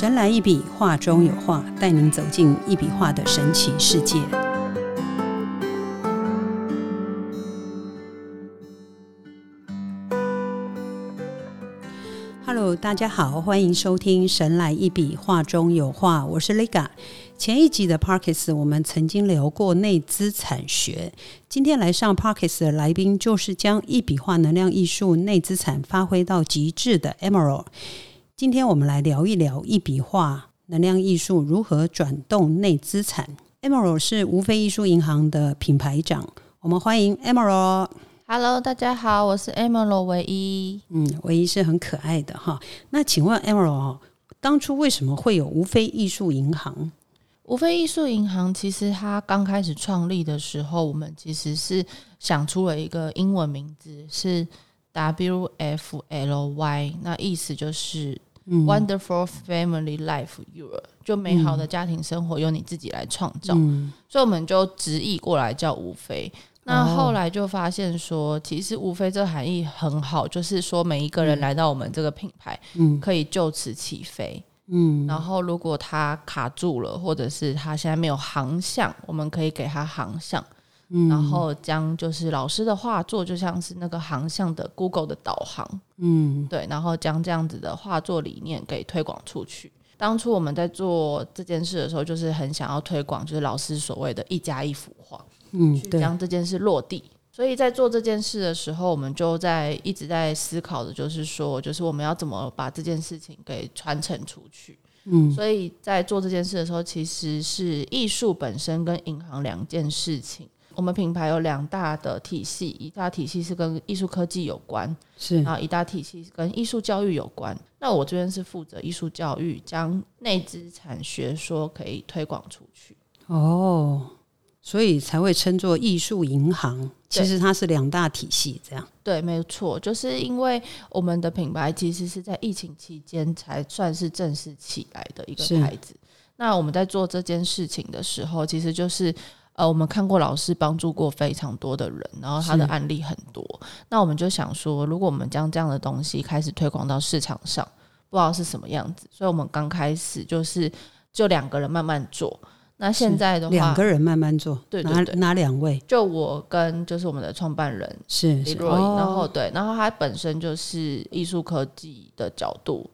神来一笔，画中有画，带您走进一笔画的神奇世界。Hello，大家好，欢迎收听《神来一笔，画中有画》，我是 Lega。前一集的 Parkes，我们曾经聊过内资产学。今天来上 Parkes 的来宾，就是将一笔画能量艺术内资产发挥到极致的 Emerald。今天我们来聊一聊一笔画能量艺术如何转动内资产。Emerald 是无非艺术银行的品牌长，我们欢迎 Emerald。Hello，大家好，我是 Emerald 唯一。嗯，唯一是很可爱的哈。那请问 Emerald，当初为什么会有无非艺术银行？无非艺术银行其实它刚开始创立的时候，我们其实是想出了一个英文名字是 WFLY，那意思就是 Wonderful Family Life Your，就美好的家庭生活由你自己来创造。所以我们就直译过来叫无非。那后来就发现说，其实无非这含义很好，就是说每一个人来到我们这个品牌，嗯，可以就此起飞，嗯。然后如果他卡住了，或者是他现在没有航向，我们可以给他航向，嗯。然后将就是老师的画作，就像是那个航向的 Google 的导航，嗯，对。然后将这样子的画作理念给推广出去。当初我们在做这件事的时候，就是很想要推广，就是老师所谓的一家一幅画。嗯，去将这件事落地。所以在做这件事的时候，我们就在一直在思考的，就是说，就是我们要怎么把这件事情给传承出去。嗯，所以在做这件事的时候，其实是艺术本身跟银行两件事情。我们品牌有两大的体系，一大体系是跟艺术科技有关，是然后一大体系是跟艺术教育有关。那我这边是负责艺术教育，将内资产学说可以推广出去。哦。所以才会称作艺术银行，其实它是两大体系这样。对，没错，就是因为我们的品牌其实是在疫情期间才算是正式起来的一个牌子。那我们在做这件事情的时候，其实就是呃，我们看过老师帮助过非常多的人，然后他的案例很多。那我们就想说，如果我们将这样的东西开始推广到市场上，不知道是什么样子。所以我们刚开始就是就两个人慢慢做。那现在的话，两个人慢慢做，对哪哪两位？就我跟就是我们的创办人是李若颖，然后对，然后他本身就是艺术科技的角度，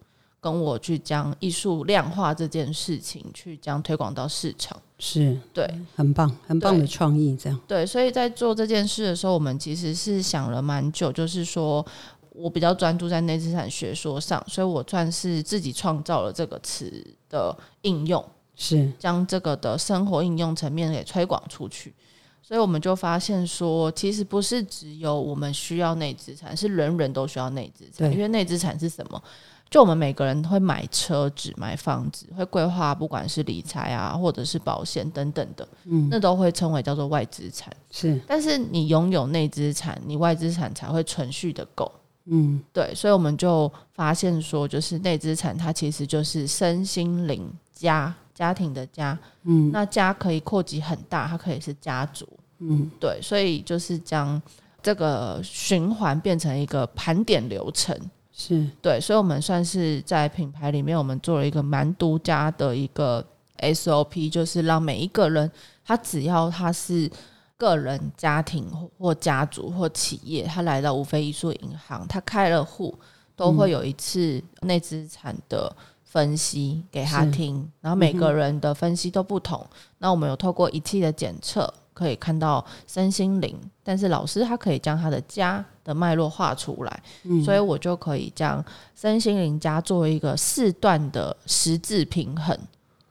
跟我去将艺术量化这件事情去将推广到市场，是对，很棒，很棒的创意，这样对。所以在做这件事的时候，我们其实是想了蛮久，就是说我比较专注在内资产学说上，所以我算是自己创造了这个词的应用。是将这个的生活应用层面给推广出去，所以我们就发现说，其实不是只有我们需要内资产，是人人都需要内资产。因为内资产是什么？就我们每个人会买车子、买房子，会规划，不管是理财啊，或者是保险等等的，嗯，那都会称为叫做外资产。是，但是你拥有内资产，你外资产才会存续的够。嗯，对，所以我们就发现说，就是内资产它其实就是身心灵家。家庭的家，嗯，那家可以扩及很大，它可以是家族，嗯，对，所以就是将这个循环变成一个盘点流程，是对，所以我们算是在品牌里面，我们做了一个蛮独家的一个 SOP，就是让每一个人，他只要他是个人、家庭或家族或企业，他来到无非艺术银行，他开了户，都会有一次内资产的。分析给他听，然后每个人的分析都不同。那我们有透过仪器的检测，可以看到身心灵，但是老师他可以将他的家的脉络画出来，所以我就可以将身心灵家作为一个四段的十字平衡。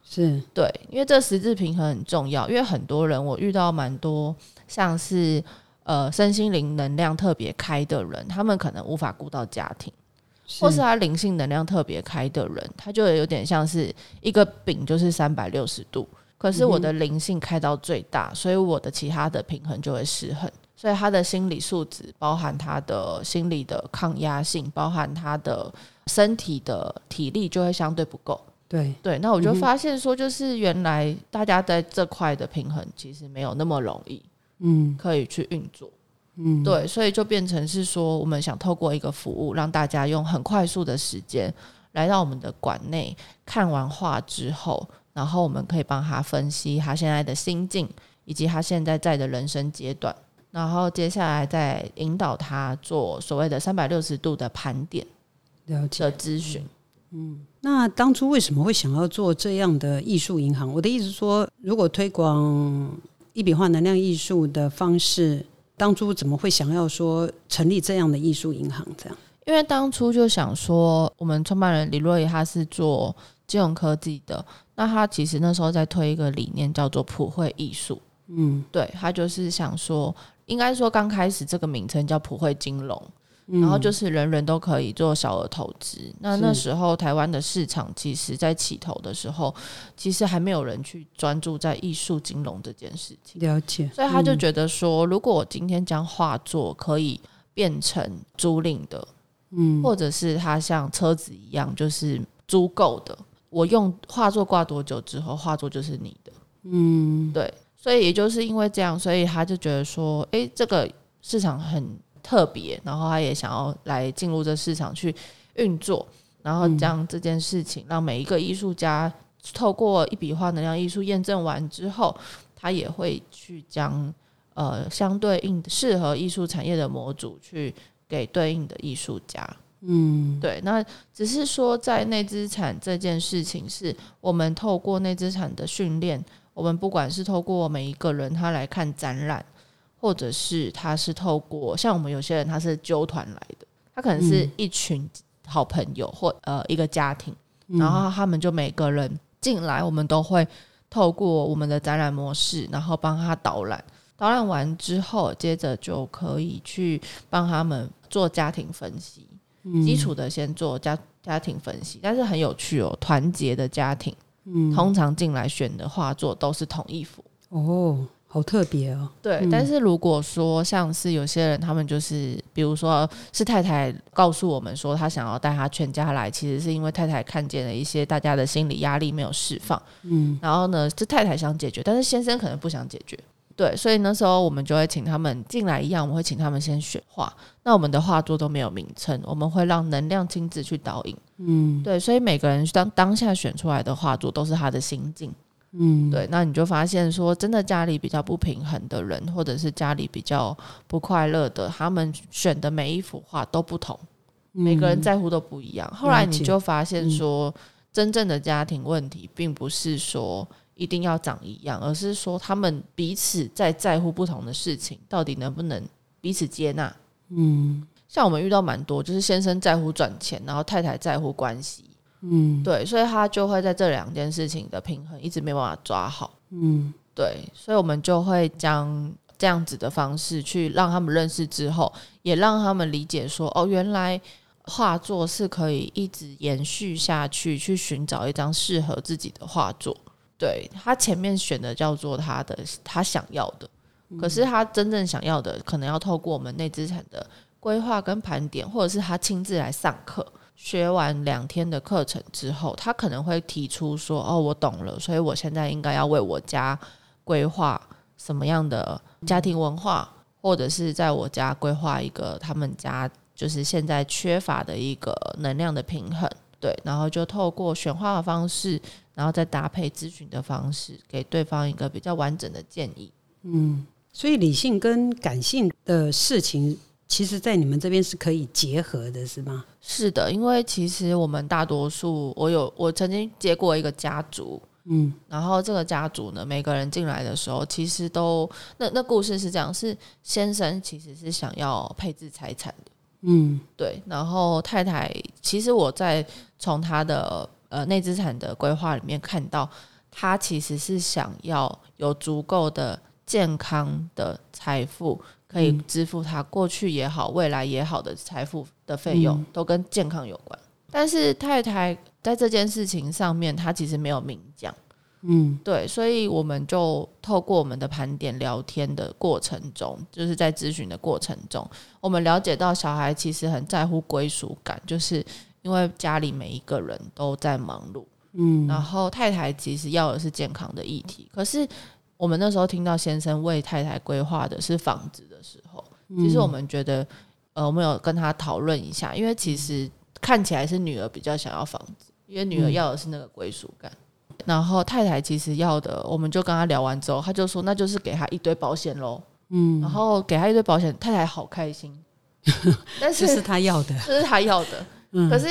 是对，因为这十字平衡很重要，因为很多人我遇到蛮多像是呃身心灵能量特别开的人，他们可能无法顾到家庭。或是他灵性能量特别开的人，他就有点像是一个饼，就是三百六十度。可是我的灵性开到最大，所以我的其他的平衡就会失衡。所以他的心理素质，包含他的心理的抗压性，包含他的身体的体力，就会相对不够。对对，那我就发现说，就是原来大家在这块的平衡其实没有那么容易，嗯，可以去运作。嗯，对，所以就变成是说，我们想透过一个服务，让大家用很快速的时间，来到我们的馆内看完画之后，然后我们可以帮他分析他现在的心境，以及他现在在的人生阶段，然后接下来再引导他做所谓的三百六十度的盘点了解的咨询。嗯，那当初为什么会想要做这样的艺术银行？我的意思说，如果推广一笔画能量艺术的方式，当初怎么会想要说成立这样的艺术银行？这样？因为当初就想说，我们创办人李若仪他是做金融科技的，那他其实那时候在推一个理念叫做普惠艺术。嗯，对他就是想说，应该说刚开始这个名称叫普惠金融。然后就是人人都可以做小额投资。那那时候台湾的市场其实，在起头的时候，其实还没有人去专注在艺术金融这件事情。了解。所以他就觉得说，如果我今天将画作可以变成租赁的，嗯，或者是它像车子一样，就是租购的，我用画作挂多久之后，画作就是你的。嗯，对。所以也就是因为这样，所以他就觉得说，哎，这个市场很。特别，然后他也想要来进入这市场去运作，然后将这件事情让每一个艺术家透过一笔画能量艺术验证完之后，他也会去将呃相对应适合艺术产业的模组去给对应的艺术家。嗯，对，那只是说在内资产这件事情，是我们透过内资产的训练，我们不管是透过每一个人他来看展览。或者是他是透过像我们有些人他是揪团来的，他可能是一群好朋友或呃一个家庭，然后他们就每个人进来，我们都会透过我们的展览模式，然后帮他导览，导览完之后，接着就可以去帮他们做家庭分析，基础的先做家家庭分析，但是很有趣哦，团结的家庭，嗯，通常进来选的画作都是同一幅哦。好特别哦，对。但是如果说像是有些人，他们就是，比如说是太太告诉我们说，他想要带他全家来，其实是因为太太看见了一些大家的心理压力没有释放，嗯。然后呢，这太太想解决，但是先生可能不想解决，对。所以那时候我们就会请他们进来一样，我们会请他们先选画。那我们的画作都没有名称，我们会让能量亲自去导引，嗯，对。所以每个人当当下选出来的画作都是他的心境。嗯，对，那你就发现说，真的家里比较不平衡的人，或者是家里比较不快乐的，他们选的每一幅画都不同，每个人在乎都不一样。后来你就发现说，真正的家庭问题，并不是说一定要长一样，而是说他们彼此在在乎不同的事情，到底能不能彼此接纳？嗯，像我们遇到蛮多，就是先生在乎赚钱，然后太太在乎关系。嗯，对，所以他就会在这两件事情的平衡一直没办法抓好。嗯，对，所以我们就会将这样子的方式去让他们认识之后，也让他们理解说，哦，原来画作是可以一直延续下去，去寻找一张适合自己的画作。对他前面选的叫做他的他想要的，可是他真正想要的，可能要透过我们内资产的规划跟盘点，或者是他亲自来上课。学完两天的课程之后，他可能会提出说：“哦，我懂了，所以我现在应该要为我家规划什么样的家庭文化，或者是在我家规划一个他们家就是现在缺乏的一个能量的平衡。”对，然后就透过选画的方式，然后再搭配咨询的方式，给对方一个比较完整的建议。嗯，所以理性跟感性的事情。其实，在你们这边是可以结合的，是吗？是的，因为其实我们大多数，我有我曾经接过一个家族，嗯，然后这个家族呢，每个人进来的时候，其实都那那故事是这样：是先生其实是想要配置财产的，嗯，对，然后太太其实我在从他的呃内资产的规划里面看到，他其实是想要有足够的健康的财富。可以支付他过去也好，未来也好的财富的费用，都跟健康有关。但是太太在这件事情上面，他其实没有明讲。嗯，对，所以我们就透过我们的盘点聊天的过程中，就是在咨询的过程中，我们了解到小孩其实很在乎归属感，就是因为家里每一个人都在忙碌。嗯，然后太太其实要的是健康的议题，可是。我们那时候听到先生为太太规划的是房子的时候，其实我们觉得，呃，我们有跟他讨论一下，因为其实看起来是女儿比较想要房子，因为女儿要的是那个归属感。然后太太其实要的，我们就跟他聊完之后，他就说那就是给他一堆保险喽。嗯，然后给他一堆保险，太太好开心。但是这是他要的，这是他要的。可是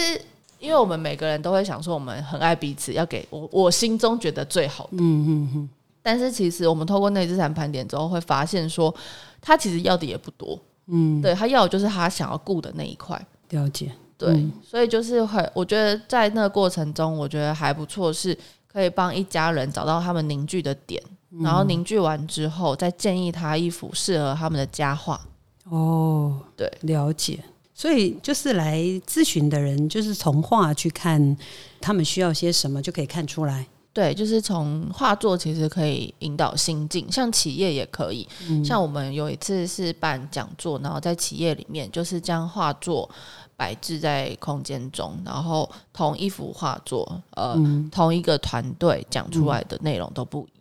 因为我们每个人都会想说，我们很爱彼此，要给我我心中觉得最好的。嗯嗯嗯。但是其实我们透过内资产盘点之后，会发现说，他其实要的也不多。嗯，对他要的就是他想要顾的那一块。了解。对，所以就是很，我觉得在那个过程中，我觉得还不错，是可以帮一家人找到他们凝聚的点，然后凝聚完之后，再建议他一幅适合他们的佳画。哦，对，了解。所以就是来咨询的人，就是从画去看他们需要些什么，就可以看出来。对，就是从画作其实可以引导心境，像企业也可以。像我们有一次是办讲座，然后在企业里面就是将画作摆置在空间中，然后同一幅画作，呃，同一个团队讲出来的内容都不一样。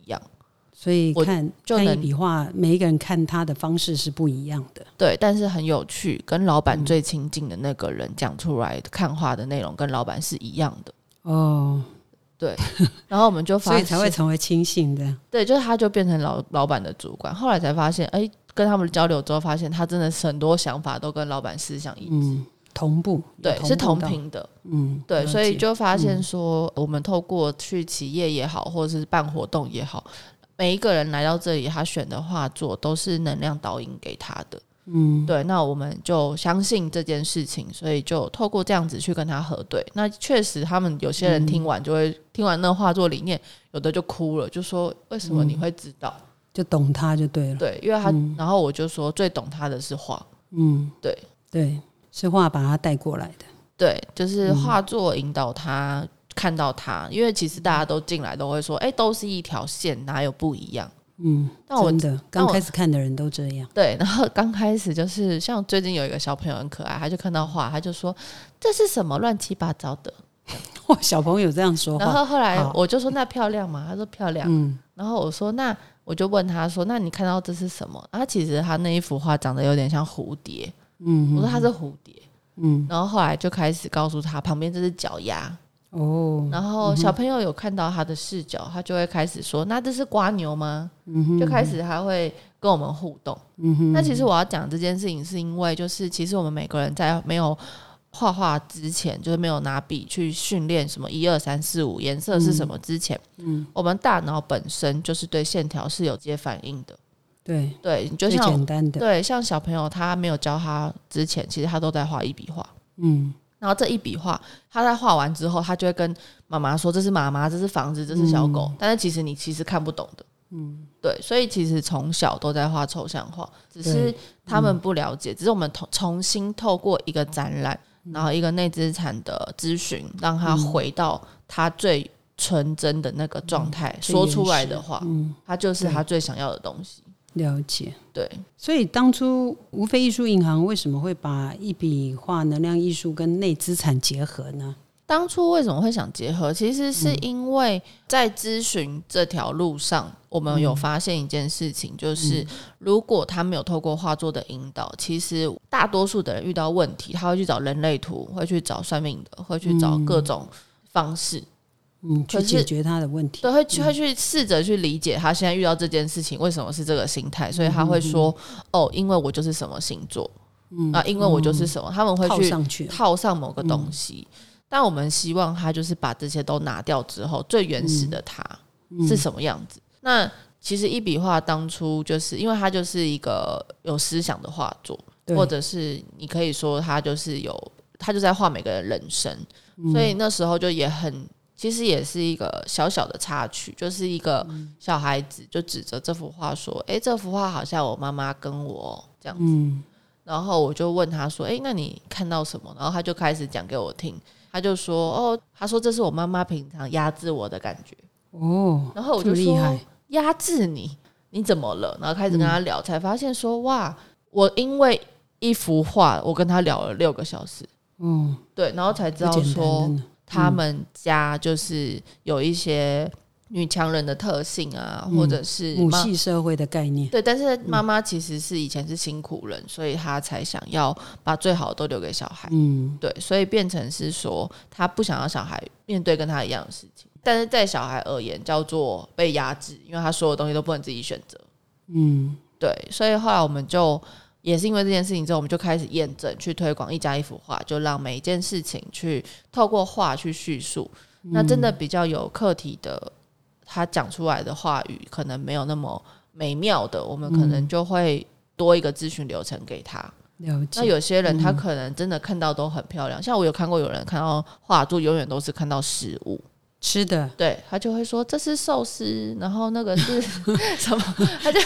所以看看一笔画，每一个人看他的方式是不一样的。对，但是很有趣，跟老板最亲近的那个人讲出来看画的内容，跟老板是一样的。哦，对。然后我们就发现，所以才会成为亲信的。对，就是他就变成老老板的主管。后来才发现，哎，跟他们交流之后，发现他真的是很多想法都跟老板思想一致，同步。对，是同频的。嗯，对，所以就发现说，我们透过去企业也好，或者是办活动也好。每一个人来到这里，他选的画作都是能量导引给他的。嗯，对，那我们就相信这件事情，所以就透过这样子去跟他核对。那确实，他们有些人听完就会听完那画作理念，有的就哭了，就说为什么你会知道？就懂他就对了。对，因为他，然后我就说最懂他的是画。嗯，对对，是画把他带过来的。对，就是画作引导他。看到他，因为其实大家都进来都会说，哎，都是一条线，哪有不一样？嗯，真的，刚开始看的人都这样。对，然后刚开始就是像最近有一个小朋友很可爱，他就看到画，他就说这是什么乱七八糟的？哇，小朋友这样说。然后后来我就说那漂亮吗？他说漂亮。嗯。然后我说那我就问他说那你看到这是什么？他其实他那一幅画长得有点像蝴蝶。嗯。我说他是蝴蝶。嗯。然后后来就开始告诉他旁边这是脚丫。哦，然后小朋友有看到他的视角，他就会开始说：“那这是瓜牛吗？”就开始他会跟我们互动。那其实我要讲这件事情，是因为就是其实我们每个人在没有画画之前，就是没有拿笔去训练什么一二三四五颜色是什么之前，嗯，我们大脑本身就是对线条是有接反应的。对对，就像简单的对，像小朋友他没有教他之前，其实他都在画一笔画。嗯。然后这一笔画，他在画完之后，他就会跟妈妈说：“这是妈妈，这是房子，这是小狗。”但是其实你其实看不懂的，嗯，对。所以其实从小都在画抽象画，只是他们不了解。只是我们重重新透过一个展览，然后一个内资产的咨询，让他回到他最纯真的那个状态，说出来的话，他就是他最想要的东西。了解，对，所以当初无非艺术银行为什么会把一笔画能量艺术跟内资产结合呢？当初为什么会想结合？其实是因为在咨询这条路上，我们有发现一件事情，就是如果他没有透过画作的引导，其实大多数的人遇到问题，他会去找人类图，会去找算命的，会去找各种方式。嗯，去解决他的问题，都，会去会去试着去理解他现在遇到这件事情为什么是这个心态，所以他会说，哦，因为我就是什么星座，嗯啊，因为我就是什么，他们会去套上某个东西，但我们希望他就是把这些都拿掉之后，最原始的他是什么样子。那其实一笔画当初就是因为他就是一个有思想的画作，或者是你可以说他就是有他就在画每个人人生，所以那时候就也很。其实也是一个小小的插曲，就是一个小孩子就指着这幅画说：“哎，这幅画好像我妈妈跟我这样子。”然后我就问他说：“哎，那你看到什么？”然后他就开始讲给我听，他就说：“哦，他说这是我妈妈平常压制我的感觉。”哦，然后我就说：“压制你？你怎么了？”然后开始跟他聊，才发现说：“哇，我因为一幅画，我跟他聊了六个小时。”嗯，对，然后才知道说。他们家就是有一些女强人的特性啊，或者是母系社会的概念。对，但是妈妈其实是以前是辛苦人，所以她才想要把最好的都留给小孩。嗯，对，所以变成是说她不想要小孩面对跟她一样的事情，但是在小孩而言叫做被压制，因为他所有东西都不能自己选择。嗯，对，所以后来我们就也是因为这件事情之后，我们就开始验证去推广一家一幅画，就让每一件事情去透过画去叙述。那真的比较有课题的，他讲出来的话语可能没有那么美妙的，我们可能就会多一个咨询流程给他。那有些人他可能真的看到都很漂亮，像我有看过有人看到画作，永远都是看到实物。吃的，对他就会说这是寿司，然后那个是 什么？他就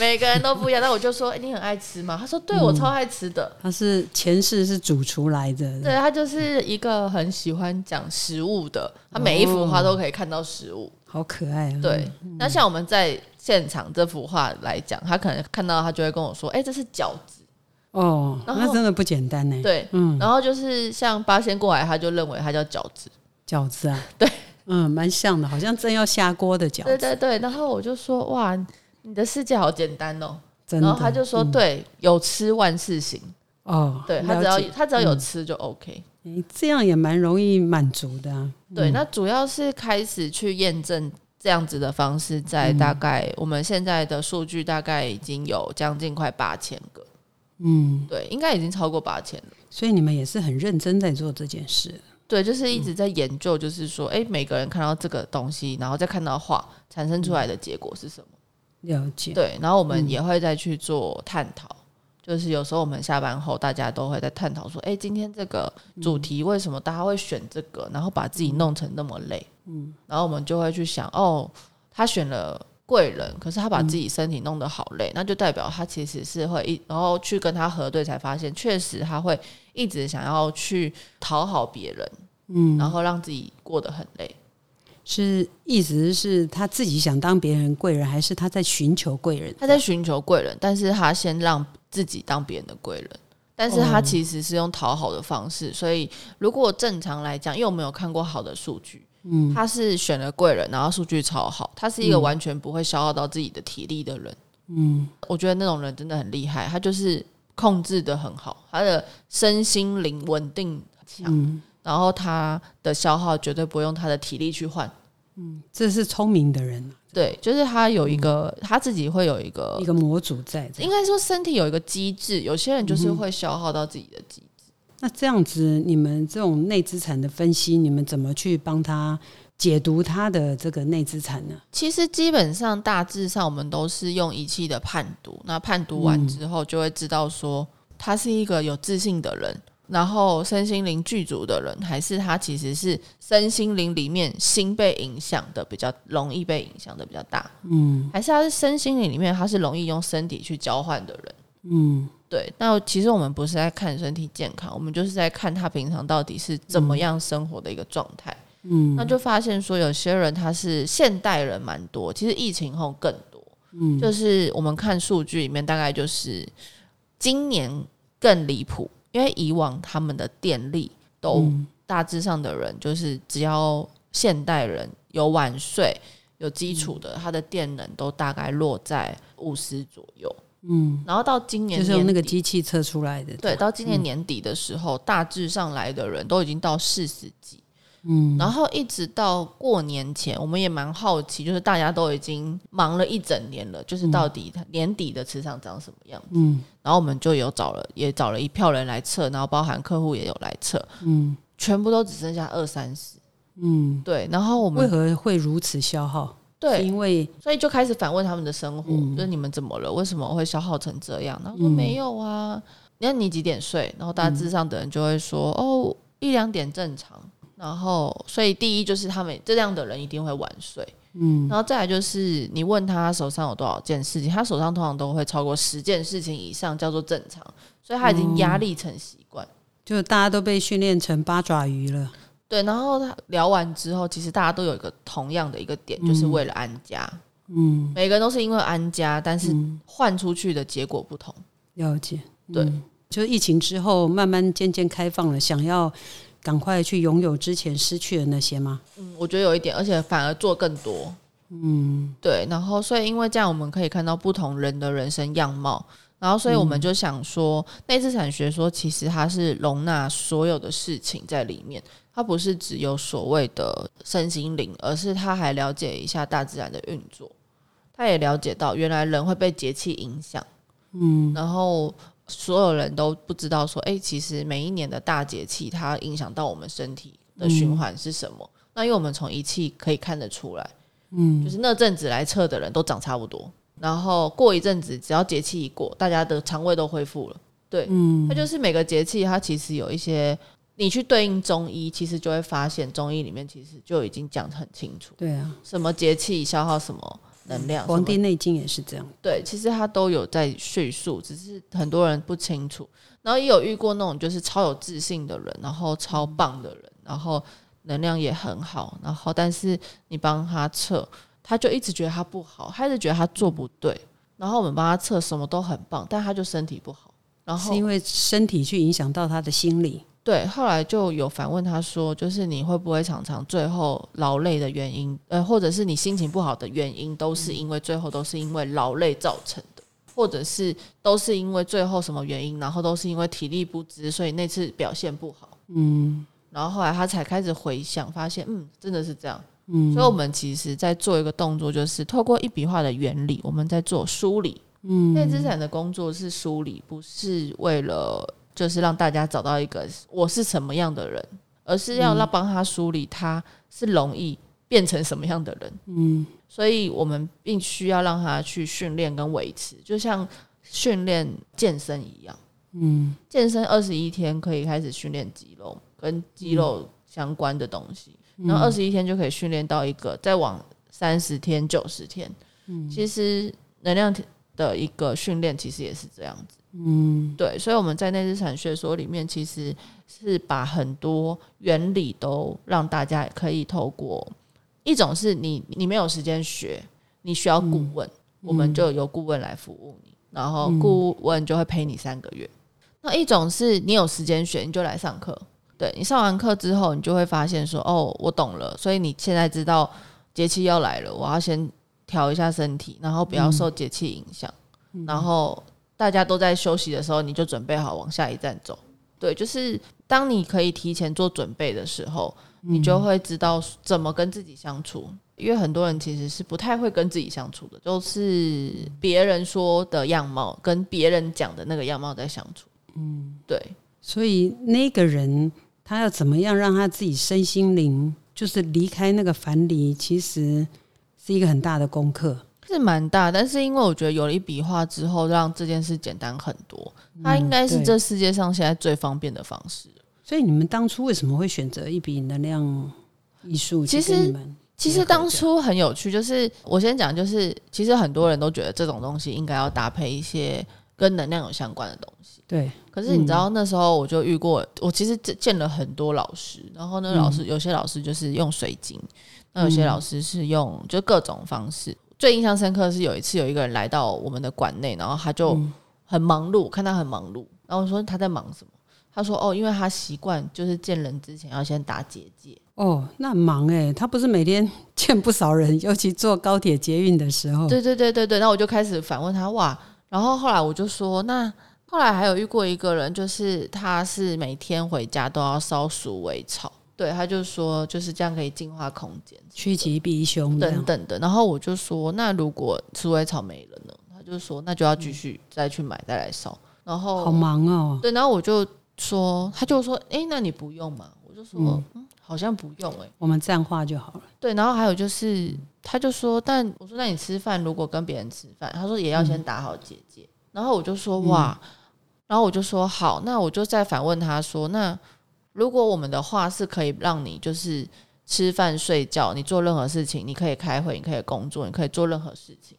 每个人都不一样。那我就说，你很爱吃吗？他说，对我超爱吃的。他是前世是主厨来的，对他就是一个很喜欢讲食物的。他每一幅画都可以看到食物，好可爱啊！对，那像我们在现场这幅画来讲，他可能看到他就会跟我说，哎，这是饺子哦，那真的不简单呢。对，嗯，然后就是像八仙过来，他就认为他叫饺子，饺子啊，对。嗯，蛮像的，好像正要下锅的饺子。对对对，然后我就说哇，你的世界好简单哦。然后他就说，对，有吃万事行。哦，对他只要他只要有吃就 OK。你这样也蛮容易满足的啊。对，那主要是开始去验证这样子的方式，在大概我们现在的数据大概已经有将近快八千个。嗯，对，应该已经超过八千了。所以你们也是很认真在做这件事。对，就是一直在研究，就是说，哎，每个人看到这个东西，然后再看到画，产生出来的结果是什么？了解。对，然后我们也会再去做探讨，就是有时候我们下班后，大家都会在探讨说，哎，今天这个主题为什么大家会选这个，然后把自己弄成那么累？嗯，然后我们就会去想，哦，他选了贵人，可是他把自己身体弄得好累，那就代表他其实是会一，然后去跟他核对，才发现确实他会。一直想要去讨好别人，嗯，然后让自己过得很累，是意思是他自己想当别人贵人，还是他在寻求贵人？他在寻求贵人，但是他先让自己当别人的贵人，但是他其实是用讨好的方式。所以如果正常来讲，因为我们有看过好的数据，嗯，他是选了贵人，然后数据超好，他是一个完全不会消耗到自己的体力的人，嗯，我觉得那种人真的很厉害，他就是。控制的很好，他的身心灵稳定强，然后他的消耗绝对不用他的体力去换。嗯，这是聪明的人。对，就是他有一个他自己会有一个一个模组在，应该说身体有一个机制。有些人就是会消耗到自己的机制。那这样子，你们这种内资产的分析，你们怎么去帮他？解读他的这个内资产呢？其实基本上大致上我们都是用仪器的判读，那判读完之后就会知道说他是一个有自信的人，然后身心灵具足的人，还是他其实是身心灵里面心被影响的比较容易被影响的比较大，嗯，还是他是身心灵里面他是容易用身体去交换的人，嗯，对。那其实我们不是在看身体健康，我们就是在看他平常到底是怎么样生活的一个状态。嗯，那就发现说有些人他是现代人蛮多，其实疫情后更多。嗯，就是我们看数据里面，大概就是今年更离谱，因为以往他们的电力都大致上的人，就是只要现代人有晚睡、有基础的，他的电能都大概落在五十左右。嗯，然后到今年就是用那个机器测出来的，对，到今年年底的时候，大致上来的人都已经到四十几。嗯，然后一直到过年前，我们也蛮好奇，就是大家都已经忙了一整年了，就是到底年底的磁场长什么样子？嗯，然后我们就有找了，也找了一票人来测，然后包含客户也有来测，嗯，全部都只剩下二三十，嗯，对。然后我们为何会如此消耗？对，因为所以就开始反问他们的生活，就是你们怎么了？为什么会消耗成这样？然后说没有啊，那你几点睡？然后大致上的人就会说，哦，一两点正常。然后，所以第一就是他们这样的人一定会晚睡，嗯，然后再来就是你问他手上有多少件事情，他手上通常都会超过十件事情以上，叫做正常，所以他已经压力成习惯，就大家都被训练成八爪鱼了。对，然后他聊完之后，其实大家都有一个同样的一个点，就是为了安家，嗯，每个人都是因为安家，但是换出去的结果不同。了解，对，就疫情之后慢慢渐渐开放了，想要。赶快去拥有之前失去的那些吗？嗯，我觉得有一点，而且反而做更多。嗯，对。然后，所以因为这样，我们可以看到不同人的人生样貌。然后，所以我们就想说，内资产学说其实它是容纳所有的事情在里面，它不是只有所谓的身心灵，而是它还了解一下大自然的运作，它也了解到原来人会被节气影响。嗯，然后所有人都不知道说，哎，其实每一年的大节气它影响到我们身体的循环是什么？那因为我们从仪器可以看得出来，嗯，就是那阵子来测的人都长差不多。然后过一阵子，只要节气一过，大家的肠胃都恢复了。对，嗯，它就是每个节气，它其实有一些，你去对应中医，其实就会发现中医里面其实就已经讲得很清楚。对啊，什么节气消耗什么能量，《黄帝内经》也是这样。对，其实他都有在叙述，只是很多人不清楚。然后也有遇过那种就是超有自信的人，然后超棒的人，然后能量也很好，然后但是你帮他测。他就一直觉得他不好，他一直觉得他做不对，然后我们帮他测什么都很棒，但他就身体不好，然后是因为身体去影响到他的心理。对，后来就有反问他说，就是你会不会常常最后劳累的原因，呃，或者是你心情不好的原因，都是因为最后都是因为劳累造成的，或者是都是因为最后什么原因，然后都是因为体力不支，所以那次表现不好。嗯，然后后来他才开始回想，发现嗯，真的是这样。嗯，所以我们其实在做一个动作，就是透过一笔画的原理，我们在做梳理。嗯，内资产的工作是梳理，不是为了就是让大家找到一个我是什么样的人，而是要让帮他梳理他是容易变成什么样的人。嗯，所以我们必须要让他去训练跟维持，就像训练健身一样。嗯，健身二十一天可以开始训练肌肉跟肌肉相关的东西。然后二十一天就可以训练到一个，再往三十天、九十天，嗯，其实能量的一个训练其实也是这样子，嗯，对，所以我们在内资产学说里面，其实是把很多原理都让大家可以透过一种是你你没有时间学，你需要顾问，我们就由顾问来服务你，然后顾问就会陪你三个月。那一种是你有时间学，你就来上课。对你上完课之后，你就会发现说：“哦，我懂了。”所以你现在知道节气要来了，我要先调一下身体，然后不要受节气影响。然后大家都在休息的时候，你就准备好往下一站走。对，就是当你可以提前做准备的时候，你就会知道怎么跟自己相处。因为很多人其实是不太会跟自己相处的，都是别人说的样貌跟别人讲的那个样貌在相处。嗯，对。所以那个人。他要怎么样让他自己身心灵就是离开那个樊篱，其实是一个很大的功课，是蛮大。但是因为我觉得有了一笔画之后，让这件事简单很多。它应该是这世界上现在最方便的方式。所以你们当初为什么会选择一笔能量艺术？其实其实当初很有趣，就是我先讲，就是其实很多人都觉得这种东西应该要搭配一些跟能量有相关的东西。对。可是你知道那时候我就遇过，我其实见了很多老师，然后呢，老师有些老师就是用水晶，那有些老师是用就各种方式。最印象深刻的是有一次有一个人来到我们的馆内，然后他就很忙碌，看他很忙碌，然后我说他在忙什么？他说哦，因为他习惯就是见人之前要先打结界。哦，那很忙哎，他不是每天 见不少人，尤其坐高铁捷运的时候。对对对对对，那我就开始反问他哇，然后后来我就说那。后来还有遇过一个人，就是他是每天回家都要烧鼠尾草，对，他就说就是这样可以净化空间、趋吉避凶等等的。然后我就说，那如果鼠尾草没了呢？他就说那就要继续再去买再来烧。然后好忙哦，对，然后我就说，他就说，哎，那你不用嘛？我就说，嗯，好像不用哎，我们这样画就好了。对，然后还有就是，他就说，但我说那你吃饭如果跟别人吃饭，他说也要先打好结界。然后我就说，哇。然后我就说好，那我就再反问他说，那如果我们的话是可以让你就是吃饭睡觉，你做任何事情，你可以开会，你可以工作，你可以做任何事情，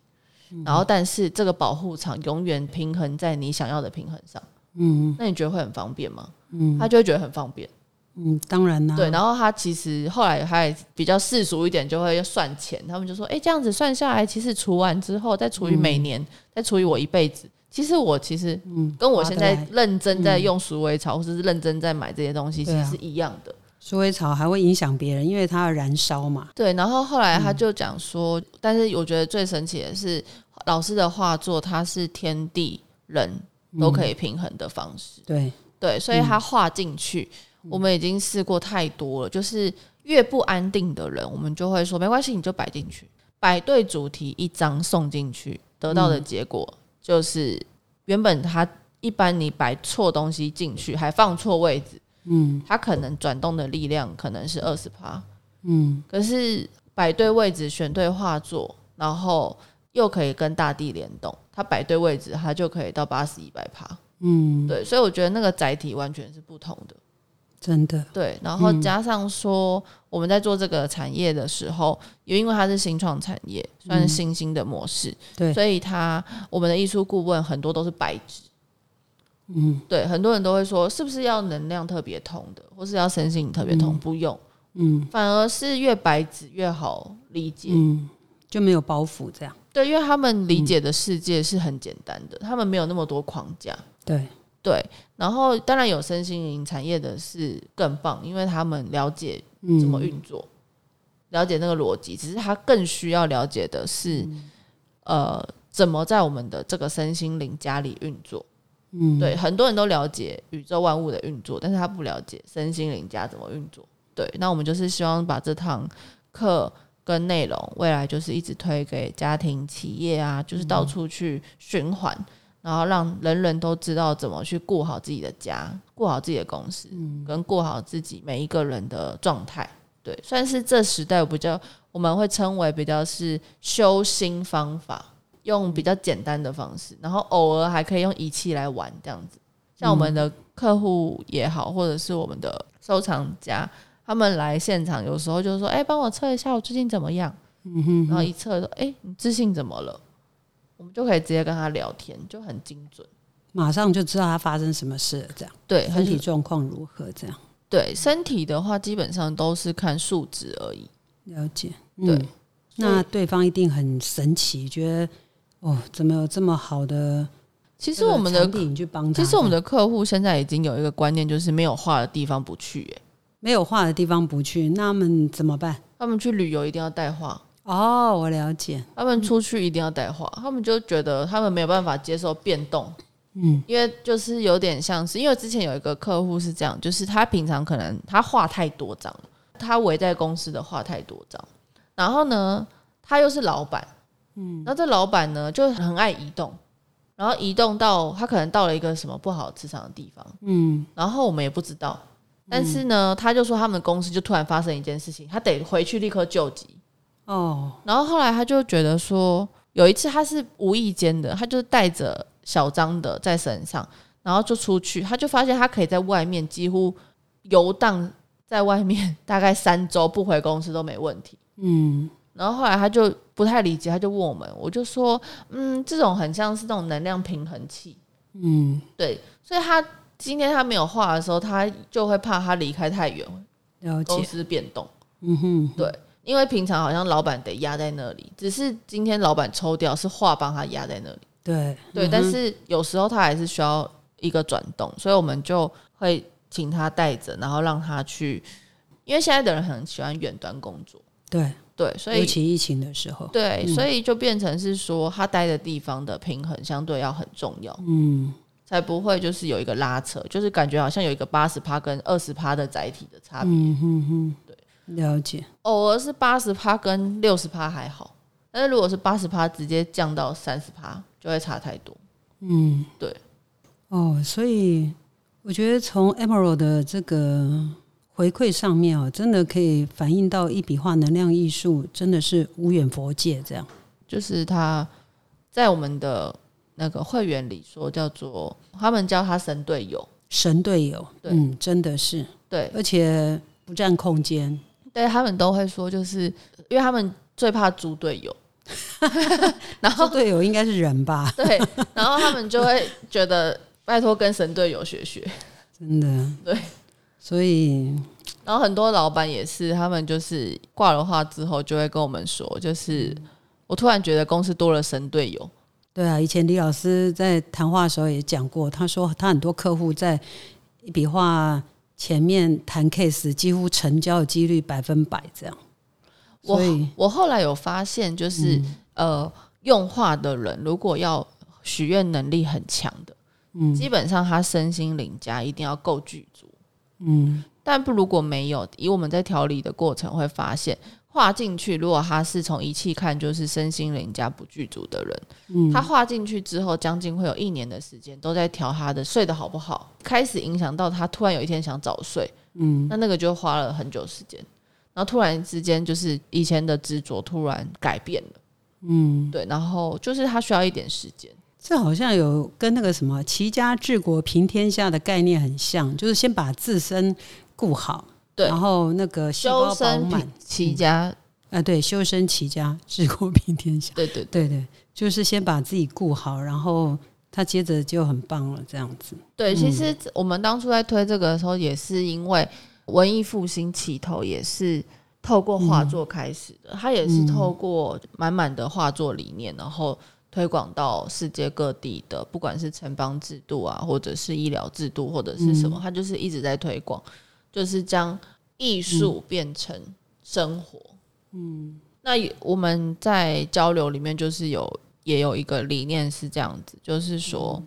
然后但是这个保护场永远平衡在你想要的平衡上，嗯，那你觉得会很方便吗？嗯，他就会觉得很方便，嗯，当然啦，对，然后他其实后来还比较世俗一点，就会算钱，他们就说，哎，这样子算下来，其实除完之后再除以每年，再除以我一辈子。其实我其实跟我现在认真在用鼠尾草，或者是认真在买这些东西，其实是一样的。鼠尾草还会影响别人，因为它要燃烧嘛。对，然后后来他就讲说，但是我觉得最神奇的是，老师的画作它是天地人都可以平衡的方式。对对，所以他画进去，我们已经试过太多了。就是越不安定的人，我们就会说没关系，你就摆进去，摆对主题一张送进去，得到的结果就是原本它一般你摆错东西进去，还放错位置。嗯，它可能转动的力量可能是二十帕，嗯，可是摆对位置、选对画作，然后又可以跟大地联动，它摆对位置，它就可以到八十一百帕，嗯，对，所以我觉得那个载体完全是不同的，真的，对，然后加上说我们在做这个产业的时候，也因为它是新创产业，算是新兴的模式，对，所以它我们的艺术顾问很多都是白纸。嗯，对，很多人都会说，是不是要能量特别通的，或是要身心特别通？不用，嗯，反而是越白纸越好理解，嗯，就没有包袱这样。对，因为他们理解的世界是很简单的，他们没有那么多框架。对对，然后当然有身心灵产业的是更棒，因为他们了解怎么运作，了解那个逻辑，只是他更需要了解的是，呃，怎么在我们的这个身心灵家里运作。嗯，对，很多人都了解宇宙万物的运作，但是他不了解身心灵家怎么运作。对，那我们就是希望把这堂课跟内容，未来就是一直推给家庭、企业啊，就是到处去循环，然后让人人都知道怎么去顾好自己的家，顾好自己的公司，跟顾好自己每一个人的状态。对，算是这时代比较，我们会称为比较是修心方法。用比较简单的方式，然后偶尔还可以用仪器来玩这样子。像我们的客户也好，或者是我们的收藏家，他们来现场有时候就是说：“哎，帮我测一下我最近怎么样。”然后一测说：“哎，你自信怎么了？”我们就可以直接跟他聊天，就很精准，马上就知道他发生什么事了。这样对，身体状况如何？这样对身体的话，基本上都是看数值而已。了解，对。那对方一定很神奇，觉得。哦，怎么有这么好的？其实我们的去帮其实我们的客户现在已经有一个观念，就是没有画的地方不去。哎，没有画的地方不去，那他们怎么办？他们去旅游一定要带画。哦，我了解。他们出去一定要带画，他们就觉得他们没有办法接受变动。嗯，因为就是有点像是，因为之前有一个客户是这样，就是他平常可能他画太多张，他围在公司的画太多张，然后呢，他又是老板。嗯，那这老板呢就很爱移动，然后移动到他可能到了一个什么不好磁场的地方，嗯，然后我们也不知道，但是呢，他就说他们公司就突然发生一件事情，他得回去立刻救急哦。然后后来他就觉得说，有一次他是无意间的，他就带着小张的在身上，然后就出去，他就发现他可以在外面几乎游荡在外面大概三周不回公司都没问题，嗯。然后后来他就不太理解，他就问我们，我就说，嗯，这种很像是那种能量平衡器，嗯，对，所以他今天他没有画的时候，他就会怕他离开太远，公司变动，嗯哼，对，因为平常好像老板得压在那里，只是今天老板抽掉，是话帮他压在那里，对，对，但是有时候他还是需要一个转动，所以我们就会请他带着，然后让他去，因为现在的人很喜欢远端工作，对。对，所以尤其疫情的时候，对，所以就变成是说，他待的地方的平衡相对要很重要，嗯，才不会就是有一个拉扯，就是感觉好像有一个八十趴跟二十趴的载体的差别，嗯哼哼，对，了解。偶尔是八十趴跟六十趴还好，但是如果是八十趴直接降到三十趴，就会差太多，嗯，对。哦，所以我觉得从 Emerald 的这个。回馈上面啊，真的可以反映到一笔画能量艺术，真的是无远佛界。这样，就是他在我们的那个会员里说，叫做他们叫他神队友，神队友，嗯，真的是对，而且不占空间。对他们都会说，就是因为他们最怕猪队友，然后队友应该是人吧？对，然后他们就会觉得拜托跟神队友学学，真的对。所以，然后很多老板也是，他们就是挂了话之后，就会跟我们说，就是我突然觉得公司多了神队友。对啊，以前李老师在谈话的时候也讲过，他说他很多客户在一笔画前面谈 case 几乎成交的几率百分百这样。我我后来有发现，就是、呃，用话的人如果要许愿能力很强的，嗯，基本上他身心灵家一定要够具足，嗯。但不如果没有，以我们在调理的过程会发现，画进去，如果他是从仪器看就是身心灵加不具足的人，嗯。他画进去之后，将近会有一年的时间都在调他的睡得好不好，开始影响到他突然有一天想早睡，嗯。那那个就花了很久时间，然后突然之间就是以前的执着突然改变了，嗯，对，然后就是他需要一点时间，这好像有跟那个什么齐家治国平天下的概念很像，就是先把自身顾好，对。然后那个修身满，齐家，啊，对，修身齐家治国平天下，对对对。对，就是先把自己顾好，然后他接着就很棒了，这样子。对，其实我们当初在推这个的时候，也是因为文艺复兴起头也是透过画作开始的，他也是透过满满的画作理念，然后推广到世界各地的，不管是城邦制度啊，或者是医疗制度，或者是什么，他就是一直在推广，就是将艺术变成生活。嗯，那我们在交流里面就是有也有一个理念是这样子，就是说。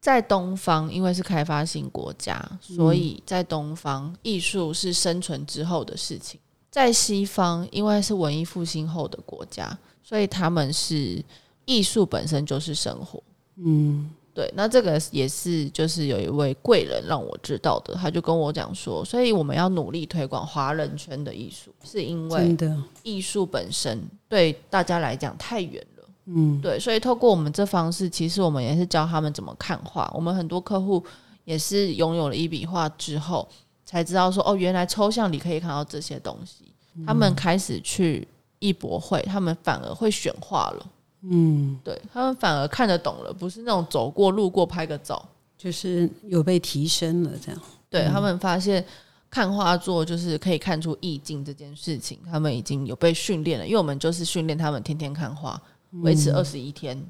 在东方，因为是开发性国家，所以在东方艺术是生存之后的事情。在西方，因为是文艺复兴后的国家，所以他们是艺术本身就是生活。嗯对，那这个也是就是有一位贵人让我知道的，他就跟我讲说，所以我们要努力推广华人圈的艺术，是因为，艺术本身对大家来讲太远了。嗯对，所以透过我们这方式，其实我们也是教他们怎么看画。我们很多客户也是拥有了一笔画之后，才知道说哦，原来抽象里可以看到这些东西。他们开始去艺博会，他们反而会选画了。嗯，对他们反而看得懂了，不是那种走过路过拍个照。就是有被提升了，这样。对、他们发现看画作就是可以看出意境这件事情，他们已经有被训练了。因为我们就是训练他们天天看画，维持二十一天，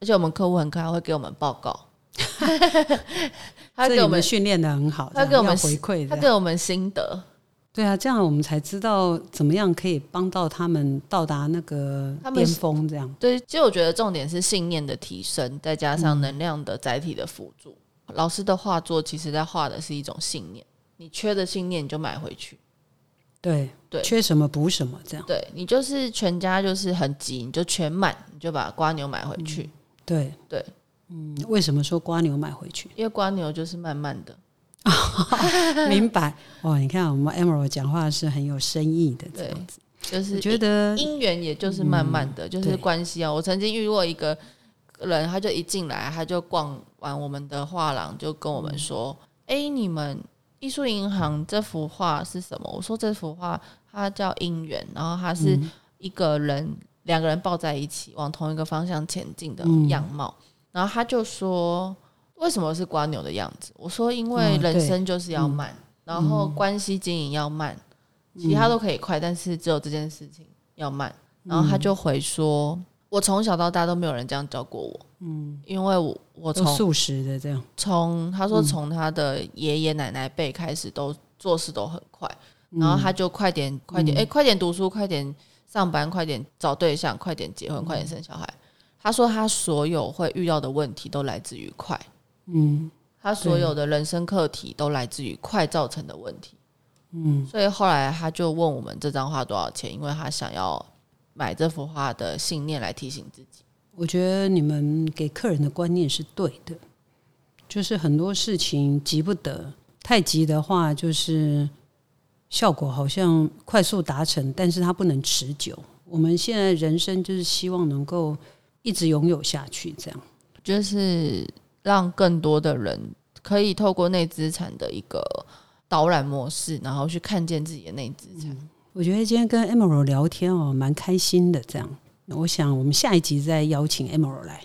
而且我们客户很可爱，会给我们报告。他给我们们训练的很好，他给我们回馈的。他给我们心得，对啊，这样我们才知道怎么样可以帮到他们到达那个巅峰，这样。对，其实我觉得重点是信念的提升，再加上能量的载体的辅助。老师的画作其实在画的是一种信念，你缺的信念你就买回去。对对缺什么补什么，这样。对你就是全家就是很急，你就全满，你就把瓜牛买回去，对对，嗯，为什么说瓜牛买回去？因为瓜牛就是慢慢的。明白哇！你看我们 Emerald 讲话是很有深意的，这对样子。就是觉得姻缘也就是慢慢的，就是关系啊。我曾经遇过一个人，他就一进来，他就逛完我们的画廊，就跟我们说：“哎、你们艺术银行这幅画是什么？”我说：“这幅画它叫姻缘，然后它是一个人、两个人抱在一起往同一个方向前进的样貌。然后他就说：“为什么是瓜牛的样子？”我说：“因为人生就是要慢，然后关系经营要慢。”其他都可以快，但是只有这件事情要慢。然后他就回说：“我从小到大都没有人这样教过我，嗯，因为我我从素食的这样。从他说从他的爷爷奶奶辈开始都做事都很快，然后他就快点快点哎、快点读书，快点上班，快点找对象，快点结婚，快点生小孩。他说他所有会遇到的问题都来自于快，嗯他所有的人生课题都来自于快造成的问题。嗯，所以后来他就问我们这张画多少钱，因为他想要买这幅画的信念来提醒自己。我觉得你们给客人的观念是对的，就是很多事情急不得，太急的话就是效果好像快速达成，但是它不能持久。我们现在人生就是希望能够一直拥有下去，这样。就是让更多的人可以透过内资产的一个导览模式，然后去看见自己的内资产。我觉得今天跟 Emerald 聊天哦，蛮开心的。这样，我想我们下一集再邀请 Emerald 来。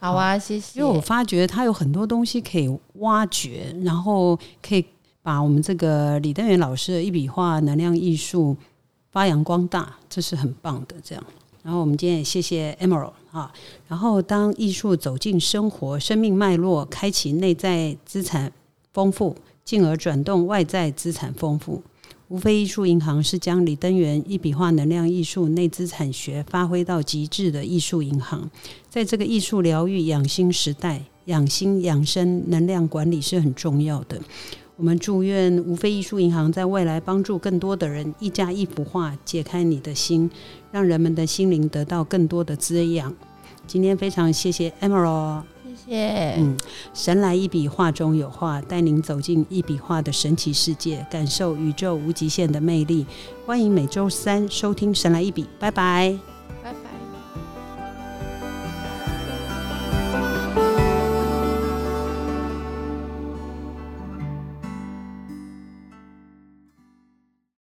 好啊，谢谢。因为我发觉他有很多东西可以挖掘，然后可以把我们这个李登元老师的一笔画能量艺术发扬光大，这是很棒的。这样，然后我们今天也谢谢 Emerald 啊。然后，当艺术走进生活、生命脉络，开启内在资产丰富，进而转动外在资产丰富。无非艺术银行是将李登元一笔画能量艺术内资产学发挥到极致的艺术银行。在这个艺术疗愈养心时代，养心养生能量管理是很重要的。我们祝愿无非艺术银行在未来帮助更多的人，一家一幅画解开你的心，让人们的心灵得到更多的滋养。今天非常谢谢 Emerald，谢谢。嗯，神来一笔画中有画，带您走进一笔画的神奇世界，感受宇宙无极限的魅力。欢迎每周三收听《神来一笔》，拜拜。